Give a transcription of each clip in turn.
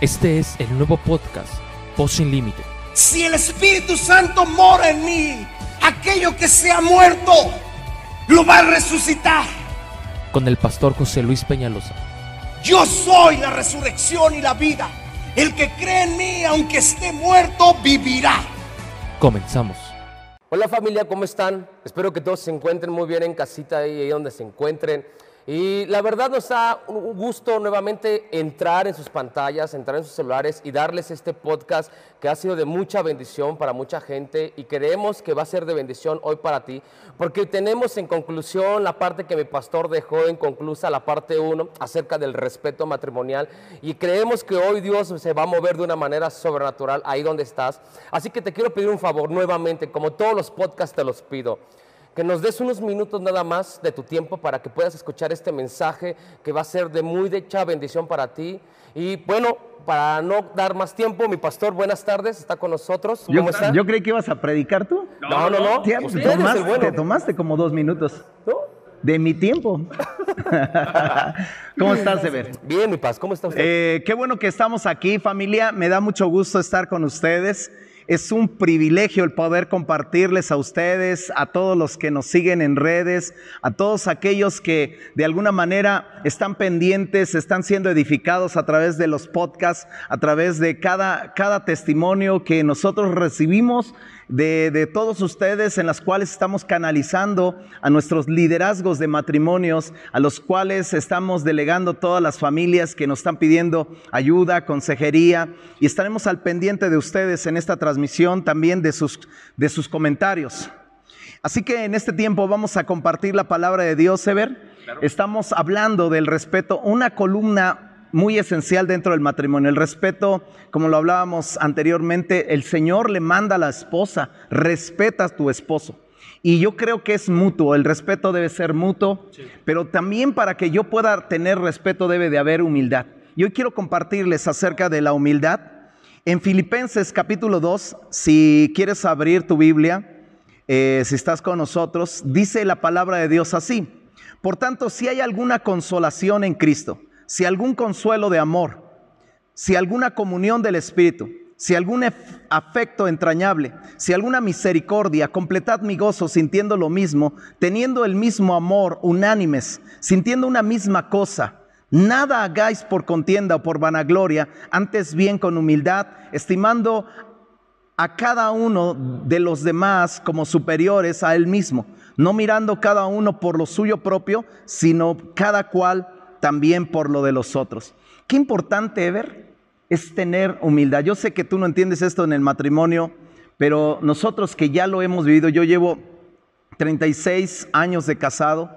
Este es el nuevo podcast, Voz Sin Límite. Si el Espíritu Santo mora en mí, aquello que se ha muerto, lo va a resucitar. Con el pastor José Luis Peñalosa. Yo soy la resurrección y la vida. El que cree en mí, aunque esté muerto, vivirá. Comenzamos. Hola familia, ¿cómo están? Espero que todos se encuentren muy bien en casita ahí, ahí donde se encuentren. Y la verdad nos da un gusto nuevamente entrar en sus pantallas, entrar en sus celulares y darles este podcast que ha sido de mucha bendición para mucha gente y creemos que va a ser de bendición hoy para ti, porque tenemos en conclusión la parte que mi pastor dejó en conclusa, la parte 1, acerca del respeto matrimonial y creemos que hoy Dios se va a mover de una manera sobrenatural ahí donde estás. Así que te quiero pedir un favor nuevamente, como todos los podcasts te los pido que nos des unos minutos nada más de tu tiempo para que puedas escuchar este mensaje que va a ser de muy decha bendición para ti. Y bueno, para no dar más tiempo, mi pastor, buenas tardes, está con nosotros. ¿Cómo yo, está? yo creí que ibas a predicar tú. No, no, no. Te, tomaste, bueno. te, tomaste, como dos minutos. ¿No? De mi tiempo. ¿Cómo estás, Ever? Bien, mi paz, ¿cómo está usted? Eh, qué bueno que estamos aquí, familia. Me da mucho gusto estar con ustedes. Es un privilegio el poder compartirles a ustedes, a todos los que nos siguen en redes, a todos aquellos que de alguna manera están pendientes, están siendo edificados a través de los podcasts, a través de cada, cada testimonio que nosotros recibimos de, todos ustedes en las cuales estamos canalizando a nuestros liderazgos de matrimonios, a los cuales estamos delegando todas las familias que nos están pidiendo ayuda, consejería y estaremos al pendiente de ustedes en esta transmisión también de sus, de sus comentarios. Así que en este tiempo vamos a compartir la palabra de Dios, Ever. Estamos hablando del respeto, una columna muy esencial dentro del matrimonio. El respeto, como lo hablábamos anteriormente, el Señor le manda a la esposa, respeta a tu esposo. Y yo creo que es mutuo, el respeto debe ser mutuo, pero también para que yo pueda tener respeto debe de haber humildad. Y hoy quiero compartirles acerca de la humildad. En Filipenses capítulo 2, si quieres abrir tu Biblia, eh, si estás con nosotros, dice la palabra de Dios así. Por tanto, si hay alguna consolación en Cristo, si algún consuelo de amor, si alguna comunión del Espíritu, si algún afecto entrañable, si alguna misericordia, completad mi gozo sintiendo lo mismo, teniendo el mismo amor, unánimes, sintiendo una misma cosa. Nada hagáis por contienda o por vanagloria, antes bien con humildad, estimando a cada uno de los demás como superiores a él mismo, no mirando cada uno por lo suyo propio, sino cada cual también por lo de los otros. Qué importante, Ever, es tener humildad. Yo sé que tú no entiendes esto en el matrimonio, pero nosotros que ya lo hemos vivido, yo llevo 36 años de casado,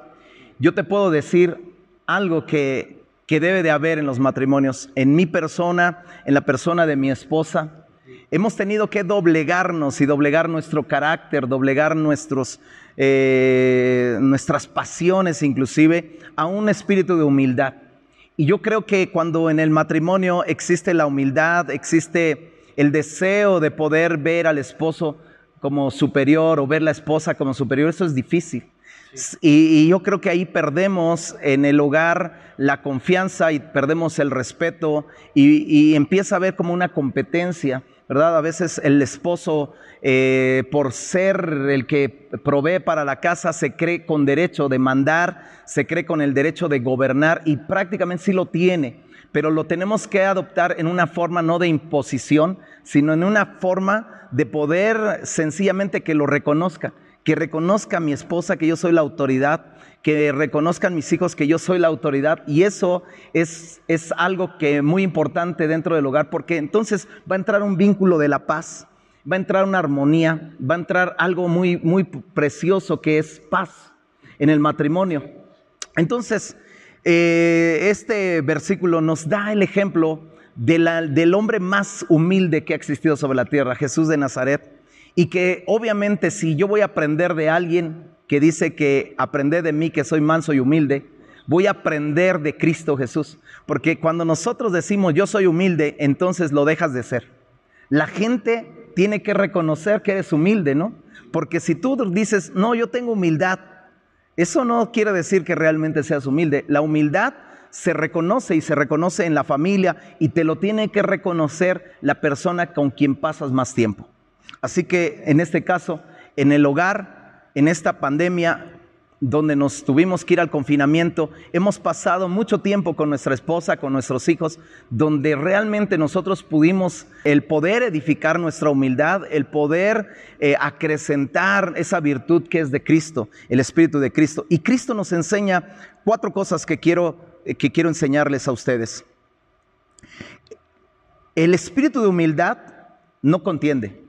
yo te puedo decir algo que, que debe de haber en los matrimonios, en mi persona, en la persona de mi esposa. Hemos tenido que doblegarnos y doblegar nuestro carácter, doblegar nuestros, eh, nuestras pasiones inclusive, a un espíritu de humildad. Y yo creo que cuando en el matrimonio existe la humildad, existe el deseo de poder ver al esposo como superior o ver la esposa como superior, eso es difícil. Y, yo creo que ahí perdemos en el hogar la confianza y perdemos el respeto y, y empieza a ver como una competencia. ¿Verdad? A veces el esposo, eh, por ser el que provee para la casa, se cree con derecho de mandar, se cree con el derecho de gobernar y prácticamente sí lo tiene, pero lo tenemos que adoptar en una forma no de imposición, sino en una forma de poder sencillamente que lo reconozca, que reconozca a mi esposa que yo soy la autoridad, que reconozcan mis hijos que yo soy la autoridad y eso es, es algo que muy importante dentro del hogar porque entonces va a entrar un vínculo de la paz, va a entrar una armonía, va a entrar algo muy, muy precioso que es paz en el matrimonio. Entonces, eh, este versículo nos da el ejemplo de la, del hombre más humilde que ha existido sobre la tierra, Jesús de Nazaret, y que obviamente si yo voy a aprender de alguien, que dice que aprended de mí que soy manso y humilde, voy a aprender de Cristo Jesús. Porque cuando nosotros decimos yo soy humilde, entonces lo dejas de ser. La gente tiene que reconocer que eres humilde, ¿no? Porque si tú dices, no, yo tengo humildad, eso no quiere decir que realmente seas humilde. La humildad se reconoce y se reconoce en la familia y te lo tiene que reconocer la persona con quien pasas más tiempo. Así que en este caso, en el hogar, en esta pandemia, donde nos tuvimos que ir al confinamiento, hemos pasado mucho tiempo con nuestra esposa, con nuestros hijos, donde realmente nosotros pudimos el poder edificar nuestra humildad, el poder eh, acrecentar esa virtud que es de Cristo, el Espíritu de Cristo. Y Cristo nos enseña cuatro cosas que quiero, eh, que quiero enseñarles a ustedes. El espíritu de humildad no contiende.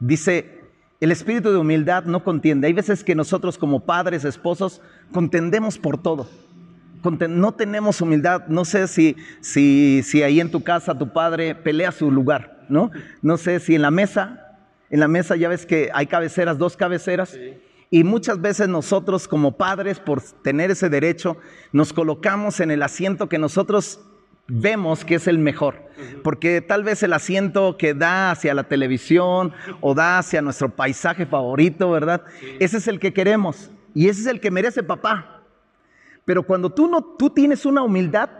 Dice el espíritu de humildad no contiende. Hay veces que nosotros como padres, esposos, contendemos por todo. No tenemos humildad. No sé si, si, si ahí en tu casa tu padre pelea su lugar, ¿no? No sé si en la mesa, en la mesa ya ves que hay cabeceras, dos cabeceras. Y muchas veces nosotros como padres, por tener ese derecho, nos colocamos en el asiento que nosotros vemos que es el mejor, porque tal vez el asiento que da hacia la televisión o da hacia nuestro paisaje favorito, ¿verdad? Ese es el que queremos y ese es el que merece papá. Pero cuando tú no tú tienes una humildad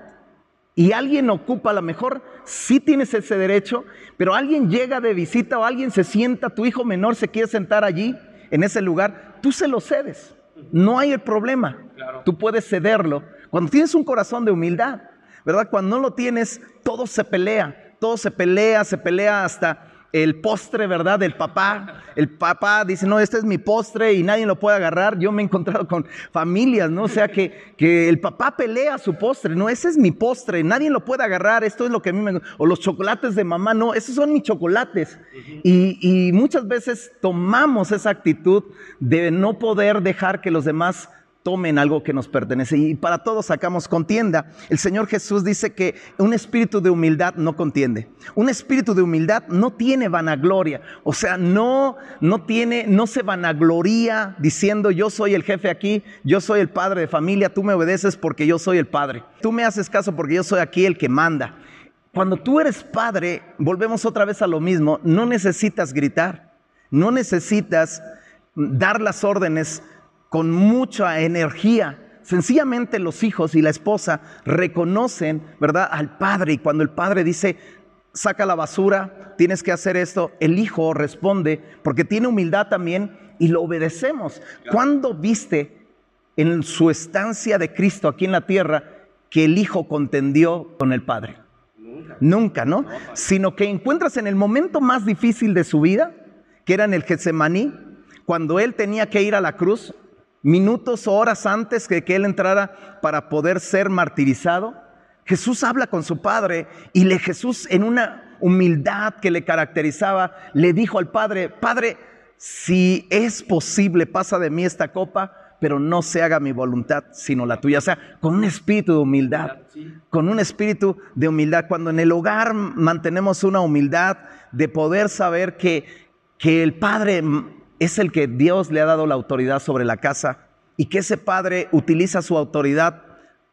y alguien ocupa a lo mejor sí tienes ese derecho, pero alguien llega de visita o alguien se sienta, tu hijo menor se quiere sentar allí en ese lugar, tú se lo cedes. No hay el problema. Tú puedes cederlo cuando tienes un corazón de humildad. ¿Verdad? Cuando no lo tienes, todo se pelea, todo se pelea, se pelea hasta el postre, ¿verdad? Del papá. El papá dice, no, este es mi postre y nadie lo puede agarrar. Yo me he encontrado con familias, ¿no? O sea, que, que el papá pelea su postre, no, ese es mi postre, nadie lo puede agarrar, esto es lo que a mí me... O los chocolates de mamá, no, esos son mis chocolates. y, y muchas veces tomamos esa actitud de no poder dejar que los demás tomen algo que nos pertenece. Y para todos sacamos contienda. El Señor Jesús dice que un espíritu de humildad no contiende. Un espíritu de humildad no tiene vanagloria. O sea, no, no tiene, no se vanagloria diciendo yo soy el jefe aquí, yo soy el padre de familia, tú me obedeces porque yo soy el padre. Tú me haces caso porque yo soy aquí el que manda. Cuando tú eres padre, volvemos otra vez a lo mismo, no necesitas gritar, no necesitas dar las órdenes con mucha energía. Sencillamente los hijos y la esposa reconocen, ¿verdad?, al padre y cuando el padre dice, saca la basura, tienes que hacer esto, el hijo responde porque tiene humildad también y lo obedecemos. ¿Cuándo viste en su estancia de Cristo aquí en la tierra que el hijo contendió con el padre? Nunca, ¿no? Sino que encuentras en el momento más difícil de su vida, que era en el Getsemaní, cuando él tenía que ir a la cruz, minutos o horas antes de que él entrara para poder ser martirizado, Jesús habla con su padre y le Jesús en una humildad que le caracterizaba, le dijo al padre, Padre, si es posible, pasa de mí esta copa, pero no se haga mi voluntad, sino la tuya. O sea, con un espíritu de humildad, con un espíritu de humildad. Cuando en el hogar mantenemos una humildad de poder saber que, que el Padre es el que Dios le ha dado la autoridad sobre la casa y que ese padre utiliza su autoridad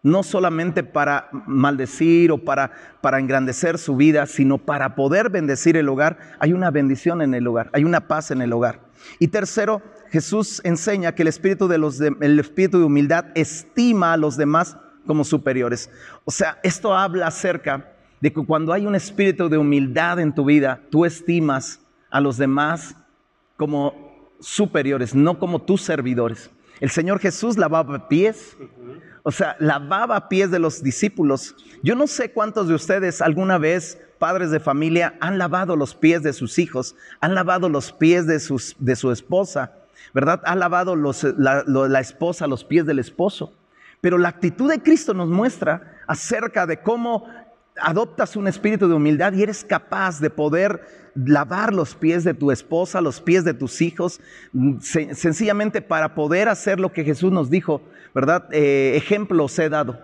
no solamente para maldecir o para, para engrandecer su vida, sino para poder bendecir el hogar. Hay una bendición en el hogar, hay una paz en el hogar. Y tercero, Jesús enseña que el espíritu de, los el espíritu de humildad estima a los demás como superiores. O sea, esto habla acerca de que cuando hay un espíritu de humildad en tu vida, tú estimas a los demás como superiores, no como tus servidores. El Señor Jesús lavaba pies, o sea, lavaba pies de los discípulos. Yo no sé cuántos de ustedes alguna vez, padres de familia, han lavado los pies de sus hijos, han lavado los pies de, de su esposa, ¿verdad? Ha lavado la, la esposa los pies del esposo. Pero la actitud de Cristo nos muestra acerca de cómo adoptas un espíritu de humildad y eres capaz de poder lavar los pies de tu esposa, los pies de tus hijos, mm, sencillamente para poder hacer lo que Jesús nos dijo, ¿verdad? Eh, ejemplo os he dado.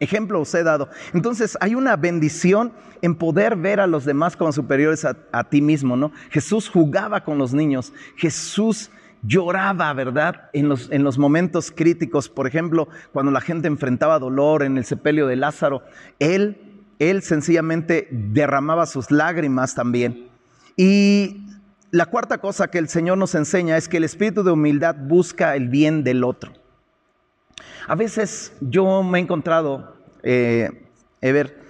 Ejemplo os he dado. Entonces hay una bendición en poder ver a los demás como superiores a, a ti mismo, ¿no? Jesús jugaba con los niños, Jesús lloraba, ¿verdad? En los, en los, momentos críticos, por ejemplo, cuando la gente enfrentaba dolor en el sepelio de Lázaro, él él sencillamente derramaba sus lágrimas también. Y la cuarta cosa que el Señor nos enseña es que el espíritu de humildad busca el bien del otro. A veces yo me he encontrado, eh, Ever,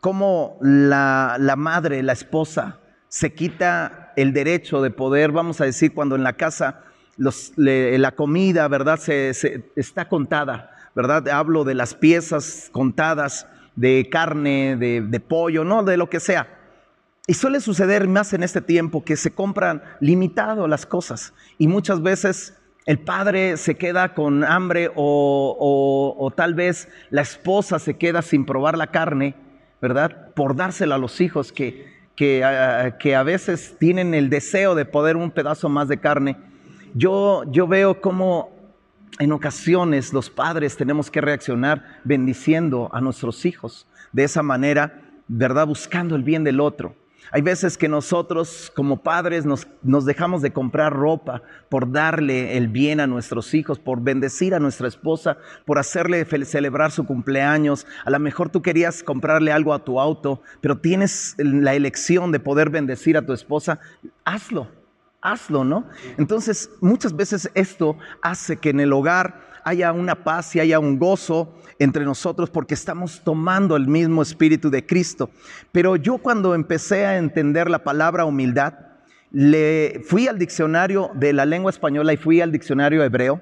cómo la, madre, la esposa, se quita el derecho de poder, vamos a decir, cuando en la casa la comida, ¿verdad? Se, se- está contada, ¿verdad? Hablo de las piezas contadas de carne, de, de pollo, no, de lo que sea. Y suele suceder más en este tiempo que se compran limitado las cosas y muchas veces el padre se queda con hambre o, o- tal vez la esposa se queda sin probar la carne, ¿verdad? Por dársela a los hijos que, que, ah, que a veces tienen el deseo de poder un pedazo más de carne. Yo, yo veo cómo en ocasiones los padres tenemos que reaccionar bendiciendo a nuestros hijos. De esa manera, ¿verdad? Buscando el bien del otro. Hay veces que nosotros como padres nos, nos dejamos de comprar ropa por darle el bien a nuestros hijos, por bendecir a nuestra esposa, por hacerle celebrar su cumpleaños. A lo mejor tú querías comprarle algo a tu auto, pero tienes la elección de poder bendecir a tu esposa. Hazlo hazlo, ¿no? Entonces, muchas veces esto hace que en el hogar haya una paz y haya un gozo entre nosotros porque estamos tomando el mismo espíritu de Cristo. Pero yo cuando empecé a entender la palabra humildad, le fui al diccionario de la lengua española y fui al diccionario hebreo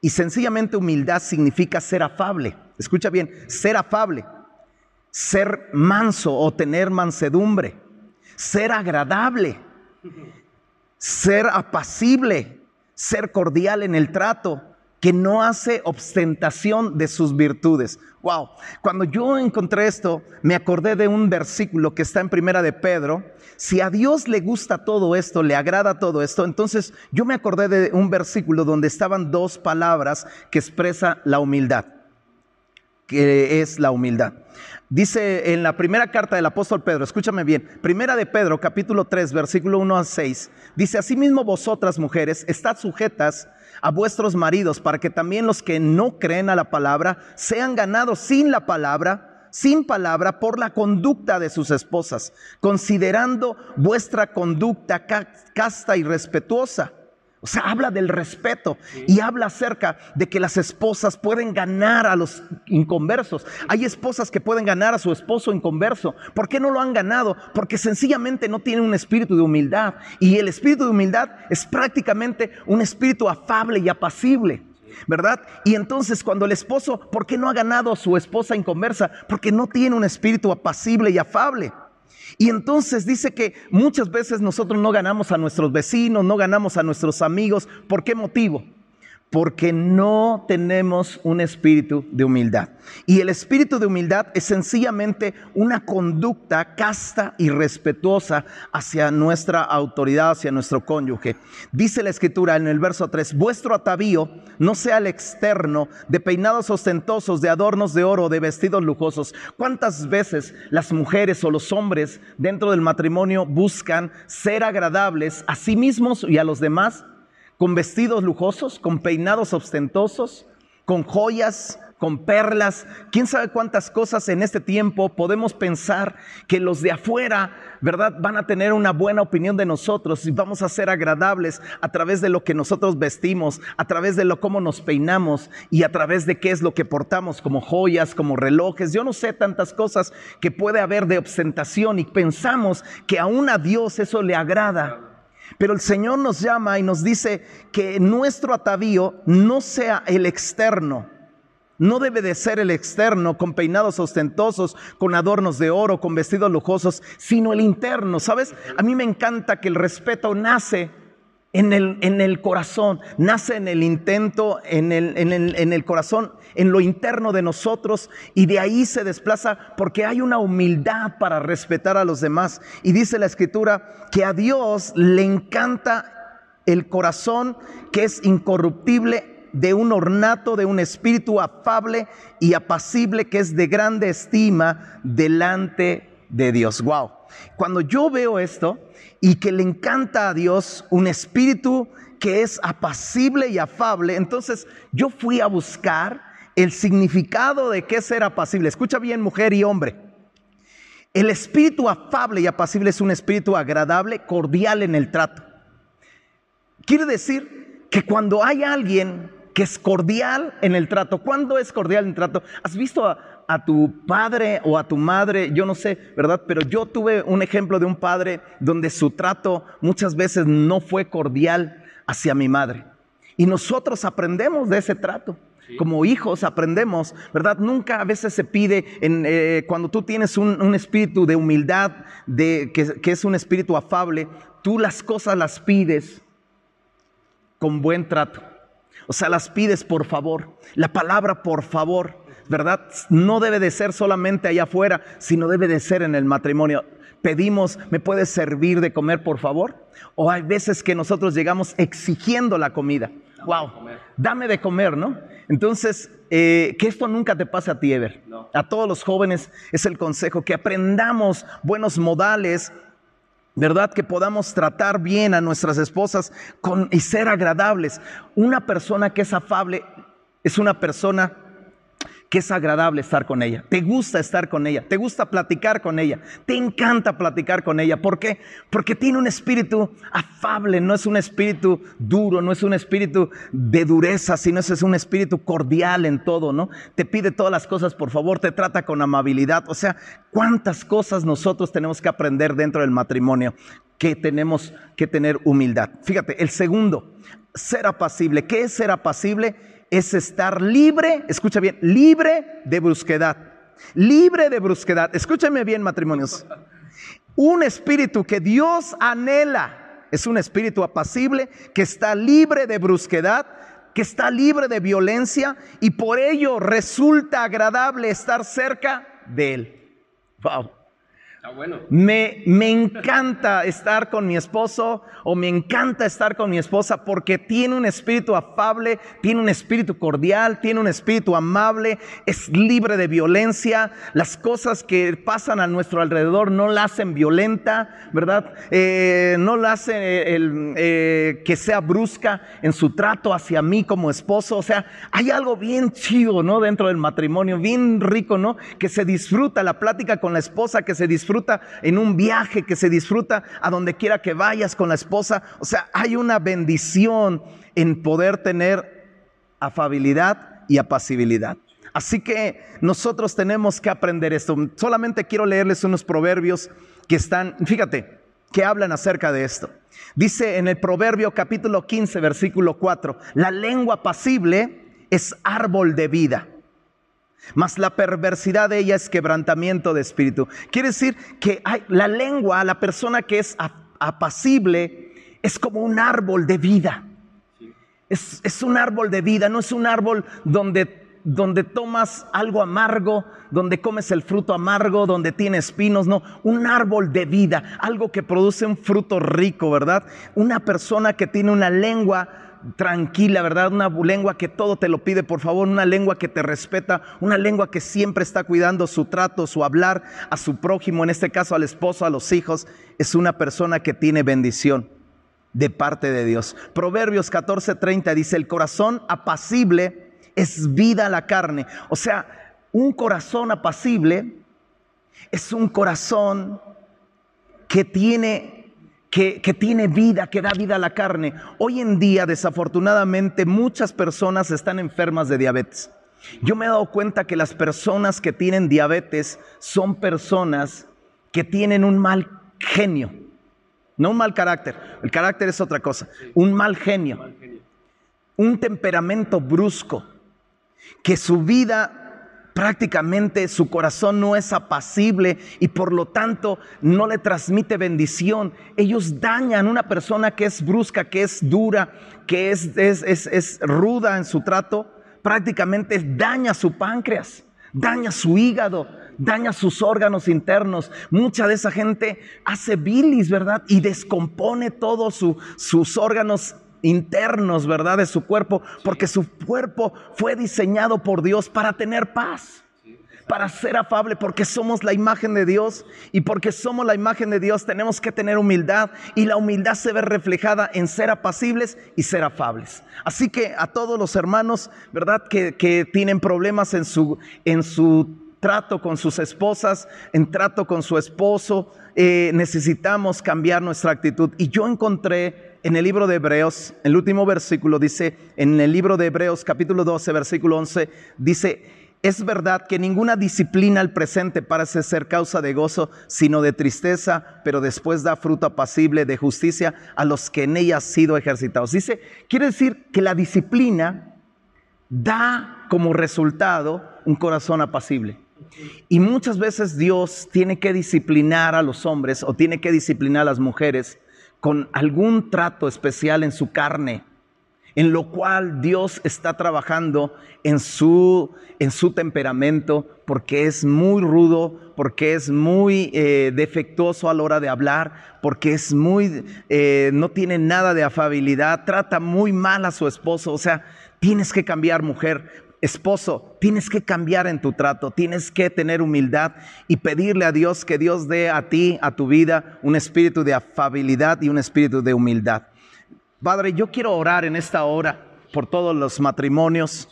y sencillamente humildad significa ser afable. Escucha bien, ser afable, ser manso o tener mansedumbre, ser agradable ser apacible, ser cordial en el trato, que no hace ostentación de sus virtudes. Wow, cuando yo encontré esto, me acordé de un versículo que está en Primera de Pedro. Si a Dios le gusta todo esto, le agrada todo esto, entonces yo me acordé de un versículo donde estaban dos palabras que expresa la humildad que es la humildad. Dice en la primera carta del apóstol Pedro, escúchame bien, primera de Pedro, capítulo 3, versículo 1 a 6, dice, asimismo vosotras mujeres, estad sujetas a vuestros maridos, para que también los que no creen a la palabra sean ganados sin la palabra, sin palabra, por la conducta de sus esposas, considerando vuestra conducta ca- casta y respetuosa. O sea, habla del respeto y habla acerca de que las esposas pueden ganar a los inconversos. Hay esposas que pueden ganar a su esposo inconverso. ¿Por qué no lo han ganado? Porque sencillamente no tienen un espíritu de humildad. Y el espíritu de humildad es prácticamente un espíritu afable y apacible. ¿Verdad? Y entonces cuando el esposo, ¿por qué no ha ganado a su esposa inconversa? Porque no tiene un espíritu apacible y afable. Y entonces dice que muchas veces nosotros no ganamos a nuestros vecinos, no ganamos a nuestros amigos. ¿Por qué motivo? Porque no tenemos un espíritu de humildad. Y el espíritu de humildad es sencillamente una conducta casta y respetuosa hacia nuestra autoridad, hacia nuestro cónyuge. Dice la escritura en el verso 3, vuestro atavío no sea el externo de peinados ostentosos, de adornos de oro, de vestidos lujosos. ¿Cuántas veces las mujeres o los hombres dentro del matrimonio buscan ser agradables a sí mismos y a los demás? Con vestidos lujosos, con peinados ostentosos, con joyas, con perlas, quién sabe cuántas cosas en este tiempo podemos pensar que los de afuera, ¿verdad? Van a tener una buena opinión de nosotros y vamos a ser agradables a través de lo que nosotros vestimos, a través de lo cómo nos peinamos y a través de qué es lo que portamos como joyas, como relojes. Yo no sé tantas cosas que puede haber de ostentación y pensamos que aún a Dios eso le agrada. Pero el Señor nos llama y nos dice que nuestro atavío no sea el externo. No debe de ser el externo con peinados ostentosos, con adornos de oro, con vestidos lujosos, sino el interno. ¿Sabes? A mí me encanta que el respeto nace en el, en el corazón, nace en el intento, en el, en, el, en el corazón, en lo interno de nosotros y de ahí se desplaza porque hay una humildad para respetar a los demás. Y dice la escritura que a Dios le encanta el corazón que es incorruptible de un ornato, de un espíritu afable y apacible que es de grande estima delante de Dios. Wow. Cuando yo veo esto y que le encanta a Dios un espíritu que es apacible y afable, entonces yo fui a buscar el significado de qué ser apacible. Escucha bien, mujer y hombre. El espíritu afable y apacible es un espíritu agradable, cordial en el trato. Quiere decir que cuando hay alguien que que es cordial en el trato. ¿Cuándo es cordial en el trato? ¿Has visto a, a tu padre o a tu madre? Yo no sé, ¿verdad? Pero yo tuve un ejemplo de un padre donde su trato muchas veces no fue cordial hacia mi madre. Y nosotros aprendemos de ese trato. Como hijos aprendemos, ¿verdad? Nunca a veces se pide, en, eh, cuando tú tienes un, un espíritu de humildad, de, que, que es un espíritu afable, tú las cosas las pides con buen trato. O sea, las pides por favor. La palabra por favor, ¿verdad? No debe de ser solamente allá afuera, sino debe de ser en el matrimonio. Pedimos, ¿me puedes servir de comer por favor? O hay veces que nosotros llegamos exigiendo la comida. Wow, dame de comer, ¿no? Entonces, eh, que esto nunca te pase a ti, Ever. A todos los jóvenes es el consejo, que aprendamos buenos modales, ¿verdad? Que podamos tratar bien a nuestras esposas con, y ser agradables. Una persona que es afable es una persona que es agradable estar con ella, te gusta estar con ella, te gusta platicar con ella, te encanta platicar con ella. ¿Por qué? Porque tiene un espíritu afable, no es un espíritu duro, no es un espíritu de dureza, sino es un espíritu cordial en todo, ¿no? Te pide todas las cosas, por favor, te trata con amabilidad. O sea, ¿cuántas cosas nosotros tenemos que aprender dentro del matrimonio? Que tenemos que tener humildad. Fíjate, el segundo, ser apacible. ¿Qué es ser apacible? Es estar libre, escucha bien, libre de brusquedad. Libre de brusquedad. Escúchame bien, matrimonios. Un espíritu que Dios anhela es un espíritu apacible que está libre de brusquedad, que está libre de violencia y por ello resulta agradable estar cerca de Él. Wow. Me, me encanta estar con mi esposo o me encanta estar con mi esposa porque tiene un espíritu afable, tiene un espíritu cordial, tiene un espíritu amable, es libre de violencia. Las cosas que pasan a nuestro alrededor no la hacen violenta, ¿verdad? Eh, no la hacen eh, que sea brusca en su trato hacia mí como esposo. O sea, hay algo bien chido, ¿no? Dentro del matrimonio, bien rico, ¿no? Que se disfruta la plática con la esposa, que se disfruta en un viaje, que se disfruta a donde quiera que vayas con la esposa. O sea, hay una bendición en poder tener afabilidad y apacibilidad. Así que nosotros tenemos que aprender esto. Solamente quiero leerles unos proverbios que están, fíjate, que hablan acerca de esto. Dice en el Proverbio capítulo 15, versículo 4, la lengua apacible es árbol de vida mas la perversidad de ella es quebrantamiento de espíritu. Quiere decir que la lengua, la persona que es apacible, es como un árbol de vida. Es, es, un árbol de vida, no es un árbol donde, donde tomas algo amargo, donde comes el fruto amargo, donde tiene espinos, no, un árbol de vida, algo que produce un fruto rico, ¿verdad? Una persona que tiene una lengua tranquila, ¿verdad? Una lengua que todo te lo pide, por favor, una lengua que te respeta, una lengua que siempre está cuidando su trato, su hablar a su prójimo, en este caso al esposo, a los hijos, es una persona que tiene bendición de parte de Dios. Proverbios 14:30 dice, el corazón apacible es vida a la carne. O sea, un corazón apacible es un corazón que tiene que, tiene vida, que da vida a la carne. Hoy en día, desafortunadamente, muchas personas están enfermas de diabetes. Yo me he dado cuenta que las personas que tienen diabetes son personas que tienen un mal genio, no un mal carácter. El carácter es otra cosa, un mal genio, un temperamento brusco, que su vida prácticamente su corazón no es apacible y por lo tanto no le transmite bendición. Ellos dañan a una persona que es brusca, que es dura, que es, es, es, ruda en su trato, prácticamente daña su páncreas, daña su hígado, daña sus órganos internos. Mucha de esa gente hace bilis, ¿verdad? Y descompone todos sus órganos internos, ¿verdad? De su cuerpo, porque su cuerpo fue diseñado por Dios para tener paz, para ser afable, porque somos la imagen de Dios y porque somos la imagen de Dios tenemos que tener humildad y la humildad se ve reflejada en ser apacibles y ser afables. Así que a todos los hermanos, ¿verdad? Que, que tienen problemas en su, en su trato con sus esposas, en trato con su esposo, eh, necesitamos cambiar nuestra actitud. Y yo encontré en el libro de Hebreos, el último versículo dice, en el libro de Hebreos capítulo 12, versículo 11, dice, es verdad que ninguna disciplina al presente parece ser causa de gozo, sino de tristeza, pero después da fruto apacible de justicia a los que en ella han sido ejercitados. Dice, quiere decir que la disciplina da como resultado un corazón apacible. Y muchas veces Dios tiene que disciplinar a los hombres o tiene que disciplinar a las mujeres con algún trato especial en su carne, en lo cual Dios está trabajando en su, en su temperamento, porque es muy rudo, porque es muy eh, defectuoso a la hora de hablar, porque es muy, eh, no tiene nada de afabilidad, trata muy mal a su esposo, o sea, tienes que cambiar mujer, Esposo, tienes que cambiar en tu trato, tienes que tener humildad y pedirle a Dios que Dios dé a ti, a tu vida, un espíritu de afabilidad y un espíritu de humildad. Padre, yo quiero orar en esta hora por todos los matrimonios.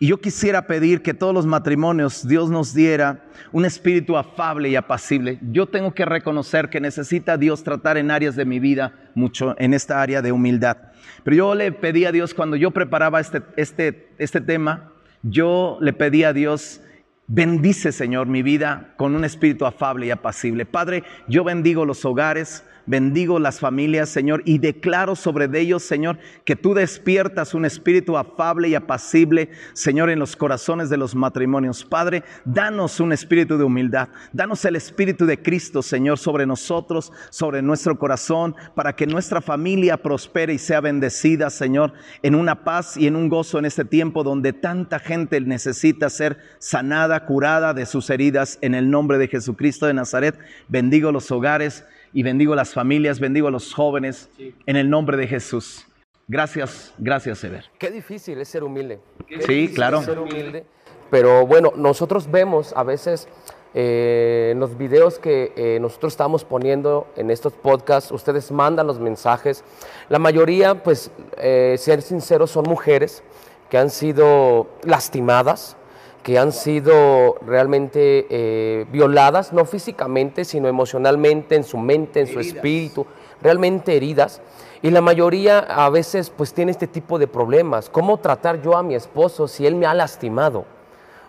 Y yo quisiera pedir que todos los matrimonios Dios nos diera un espíritu afable y apacible. Yo tengo que reconocer que necesita Dios tratar en áreas de mi vida mucho, en esta área de humildad. Pero yo le pedí a Dios cuando yo preparaba este, este, este tema, yo le pedí a Dios Bendice, Señor, mi vida con un espíritu afable y apacible. Padre, yo bendigo los hogares, bendigo las familias, Señor, y declaro sobre ellos, Señor, que tú despiertas un espíritu afable y apacible, Señor, en los corazones de los matrimonios. Padre, danos un espíritu de humildad, danos el espíritu de Cristo, Señor, sobre nosotros, sobre nuestro corazón, para que nuestra familia prospere y sea bendecida, Señor, en una paz y en un gozo en este tiempo donde tanta gente necesita ser sanada, curada de sus heridas, en el nombre de Jesucristo de Nazaret. Bendigo los hogares y bendigo las familias, bendigo a los jóvenes en el nombre de Jesús. Gracias, gracias, Ever. Qué difícil es ser humilde. sí, claro. ser humilde. Pero bueno, nosotros vemos a veces eh, en los videos que eh, nosotros estamos poniendo en estos podcasts, ustedes mandan los mensajes. La mayoría, pues, eh, ser sinceros, son mujeres que han sido lastimadas, que han sido realmente eh, violadas, no físicamente, sino emocionalmente, en su mente, en su espíritu, realmente heridas. Y la mayoría a veces pues tiene este tipo de problemas. ¿Cómo tratar yo a mi esposo si él me ha lastimado?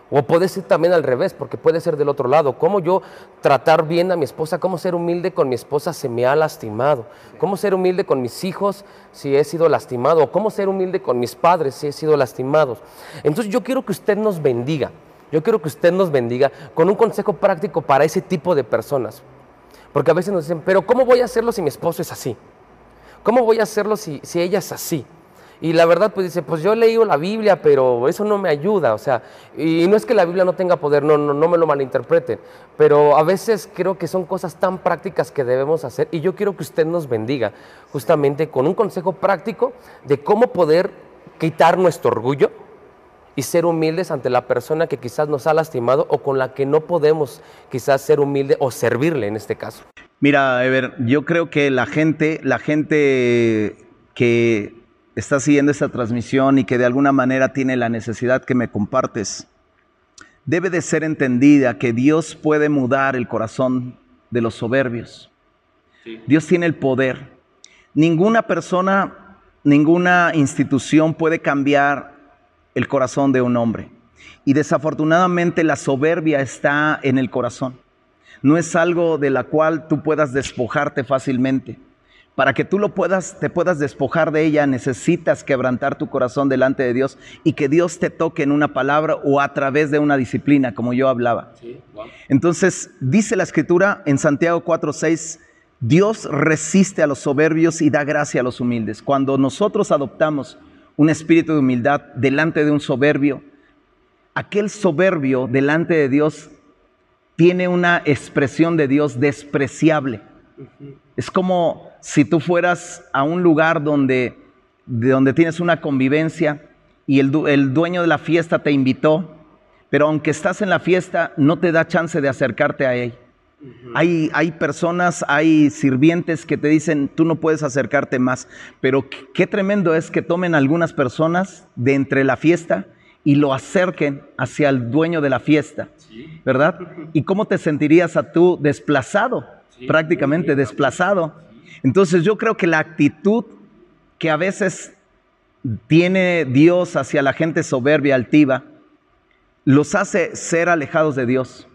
O puede ser también al revés, porque puede ser del otro lado. ¿Cómo yo tratar bien a mi esposa? ¿Cómo ser humilde con mi esposa si me ha lastimado? ¿Cómo ser humilde con mis hijos si he sido lastimado? ¿O cómo ser humilde con mis padres si he sido lastimados? Entonces yo quiero que usted nos bendiga. Yo quiero que usted nos bendiga con un consejo práctico para ese tipo de personas. Porque a veces nos dicen, pero ¿cómo voy a hacerlo si mi esposo es así? ¿Cómo voy a hacerlo si, si ella es así? Y la verdad, pues dice, pues yo he leído la Biblia, pero eso no me ayuda. O sea, y no es que la Biblia no tenga poder, no, no, no me lo malinterpreten. Pero a veces creo que son cosas tan prácticas que debemos hacer. Y yo quiero que usted nos bendiga justamente con un consejo práctico de cómo poder quitar nuestro orgullo y ser humildes ante la persona que quizás nos ha lastimado o con la que no podemos quizás ser humilde o servirle en este caso. Mira, Ever, yo creo que la gente, la gente que está siguiendo esta transmisión y que de alguna manera tiene la necesidad que me compartes, debe de ser entendida que Dios puede mudar el corazón de los soberbios. Dios tiene el poder. Ninguna persona, ninguna institución puede cambiar el corazón de un hombre. Y desafortunadamente la soberbia está en el corazón. No es algo de la cual tú puedas despojarte fácilmente. Para que tú lo puedas, te puedas despojar de ella, necesitas quebrantar tu corazón delante de Dios y que Dios te toque en una palabra o a través de una disciplina, como yo hablaba. Entonces, dice la escritura en Santiago 4:6, Dios resiste a los soberbios y da gracia a los humildes. Cuando nosotros adoptamos un espíritu de humildad delante de un soberbio, aquel soberbio delante de Dios tiene una expresión de Dios despreciable. Es como si tú fueras a un lugar donde, de donde tienes una convivencia y el, el dueño de la fiesta te invitó, pero aunque estás en la fiesta, no te da chance de acercarte a él. Hay, hay, personas, hay sirvientes que te dicen, tú no puedes acercarte más, pero qué tremendo es que tomen algunas personas de entre la fiesta y lo acerquen hacia el dueño de la fiesta, ¿verdad? ¿Y cómo te sentirías a tú desplazado, prácticamente desplazado? Entonces yo creo que la actitud que a veces tiene Dios hacia la gente soberbia, altiva, los hace ser alejados de Dios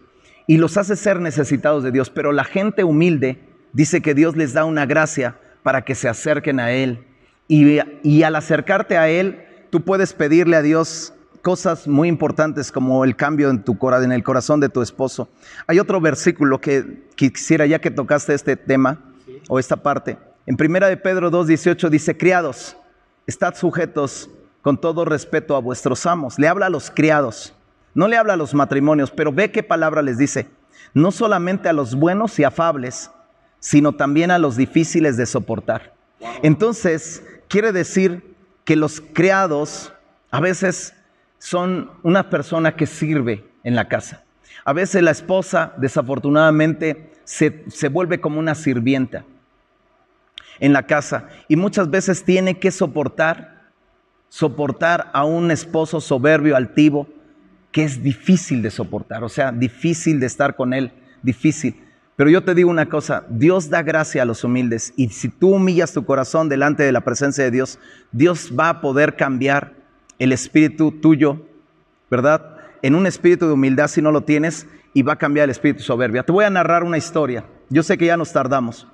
y los hace ser necesitados de Dios, pero la gente humilde dice que Dios les da una gracia para que se acerquen a Él. Y, y al acercarte a Él, tú puedes pedirle a Dios cosas muy importantes como el cambio en, tu, en el corazón de tu esposo. Hay otro versículo que, quisiera, ya que tocaste este tema o esta parte. En primera de Pedro 2.18 dice, criados, estad sujetos con todo respeto a vuestros amos. Le habla a los criados, no le habla a los matrimonios, pero ve qué palabra les dice. No solamente a los buenos y afables, sino también a los difíciles de soportar. Entonces, quiere decir que los criados a veces son una persona que sirve en la casa. A veces la esposa, desafortunadamente, se, se, vuelve como una sirvienta en la casa y muchas veces tiene que soportar, soportar a un esposo soberbio, altivo, que es difícil de soportar, o sea, difícil de estar con él, difícil. Pero yo te digo una cosa, Dios da gracia a los humildes y si tú humillas tu corazón delante de la presencia de Dios, Dios va a poder cambiar el espíritu tuyo, ¿verdad? En un espíritu de humildad si no lo tienes y va a cambiar el espíritu soberbia. Te voy a narrar una historia. Yo sé que ya nos tardamos,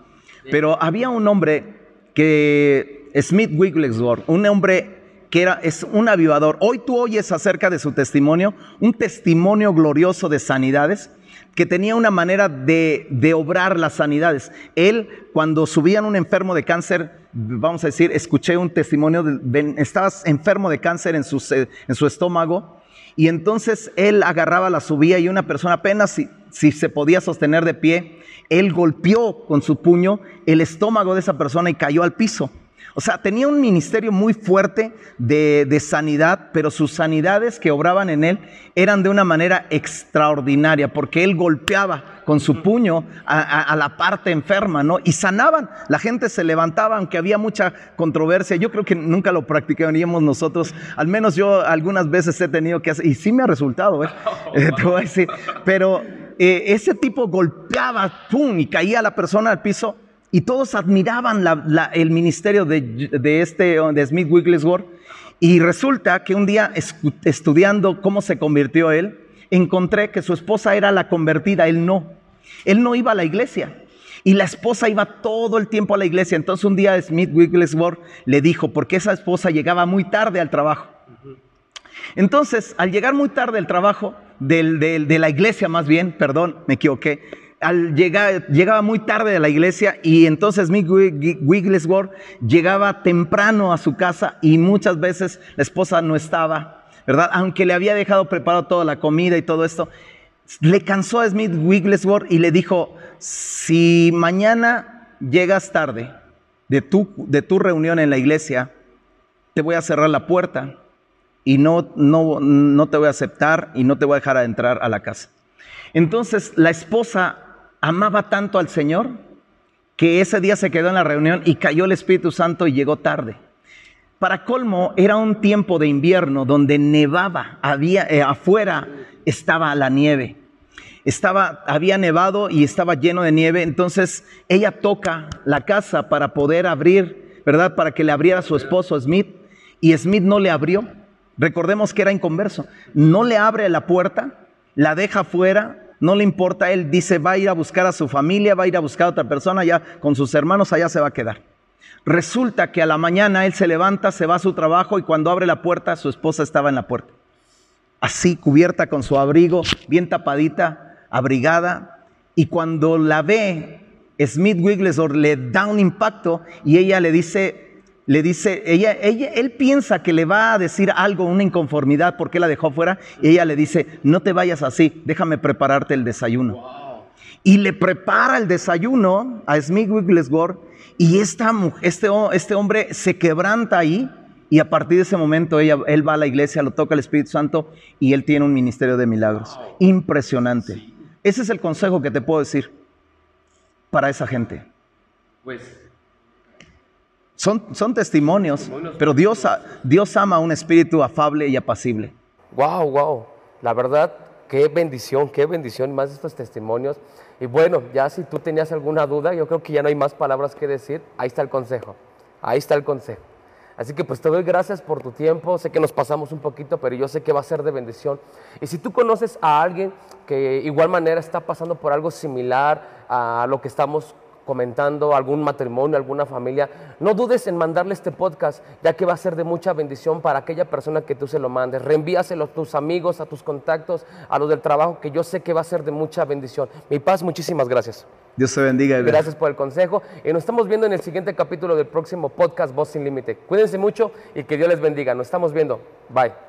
pero había un hombre que, Smith Wigglesworth, un hombre que era, es un avivador. Hoy tú oyes acerca de su testimonio, un testimonio glorioso de sanidades que tenía una manera de, de, obrar las sanidades. Él, cuando subían un enfermo de cáncer, vamos a decir, escuché un testimonio, de, estabas enfermo de cáncer en su, en su estómago, y entonces él agarraba la subía y una persona apenas si, si se podía sostener de pie, él golpeó con su puño el estómago de esa persona y cayó al piso. O sea, tenía un ministerio muy fuerte de, de, sanidad, pero sus sanidades que obraban en él eran de una manera extraordinaria, porque él golpeaba con su puño a, a, a, la parte enferma, ¿no? Y sanaban, la gente se levantaba, aunque había mucha controversia. Yo creo que nunca lo practicaríamos nosotros, al menos yo algunas veces he tenido que hacer, y sí me ha resultado, ¿eh? eh te voy a decir, pero eh, ese tipo golpeaba, ¡pum! y caía la persona al piso y todos admiraban el ministerio de, de, este, de Smith Wigglesworth. Y resulta que un día estudiando cómo se convirtió él, encontré que su esposa era la convertida, él no. Él no iba a la iglesia. Y la esposa iba todo el tiempo a la iglesia. Entonces un día Smith Wigglesworth le dijo, porque esa esposa llegaba muy tarde al trabajo. Entonces, al llegar muy tarde al trabajo, del, del, de la iglesia más bien, perdón, me equivoqué, al llegar, llegaba muy tarde a la iglesia y entonces Mick Wigglesworth llegaba temprano a su casa y muchas veces la esposa no estaba, ¿verdad? Aunque le había dejado preparado toda la comida y todo esto, le cansó a Smith Wigglesworth y le dijo, si mañana llegas tarde de tu, de tu reunión en la iglesia, te voy a cerrar la puerta y no, no, no te voy a aceptar y no te voy a dejar entrar a la casa. Entonces la esposa amaba tanto al Señor que ese día se quedó en la reunión y cayó el Espíritu Santo y llegó tarde. Para colmo, era un tiempo de invierno donde nevaba, había, eh, afuera estaba la nieve. Estaba, había nevado y estaba lleno de nieve, entonces ella toca la casa para poder abrir, ¿verdad? Para que le abriera su esposo Smith y Smith no le abrió. Recordemos que era inconverso. No le abre la puerta, la deja fuera, no le importa, él dice, va a ir a buscar a su familia, va a ir a buscar a otra persona, ya con sus hermanos allá se va a quedar. Resulta que a la mañana él se levanta, se va a su trabajo y cuando abre la puerta, su esposa estaba en la puerta. Así, cubierta con su abrigo, bien tapadita, abrigada. Y cuando la ve, Smith Wigglesworth le da un impacto y ella le dice, le dice, ella, ella, él piensa que le va a decir algo, una inconformidad, porque la dejó fuera, y ella le dice, no te vayas así, déjame prepararte el desayuno. Wow. Y le prepara el desayuno a Smith Wigglesworth, y esta, este, este hombre se quebranta ahí, y a partir de ese momento ella, él va a la iglesia, lo toca el Espíritu Santo, y él tiene un ministerio de milagros. Wow. Impresionante. Sí. Ese es el consejo que te puedo decir para esa gente. Pues son, son testimonios, pero Dios, Dios ama un espíritu afable y apacible. Wow, wow. La verdad, qué bendición, qué bendición, más estos testimonios. Y bueno, ya si tú tenías alguna duda, yo creo que ya no hay más palabras que decir. Ahí está el consejo. Ahí está el consejo. Así que pues te doy gracias por tu tiempo. Sé que nos pasamos un poquito, pero yo sé que va a ser de bendición. Y si tú conoces a alguien que igual manera está pasando por algo similar a lo que estamos comentando, algún matrimonio, alguna familia, no dudes en mandarle este podcast, ya que va a ser de mucha bendición para aquella persona que tú se lo mandes. Reenvíaselo a tus amigos, a tus contactos, a los del trabajo, que yo sé que va a ser de mucha bendición. Mi paz, muchísimas gracias. Dios te bendiga. Gracias por el consejo. Y nos estamos viendo en el siguiente capítulo del próximo podcast Voz Sin Límite. Cuídense mucho y que Dios les bendiga. Nos estamos viendo. Bye.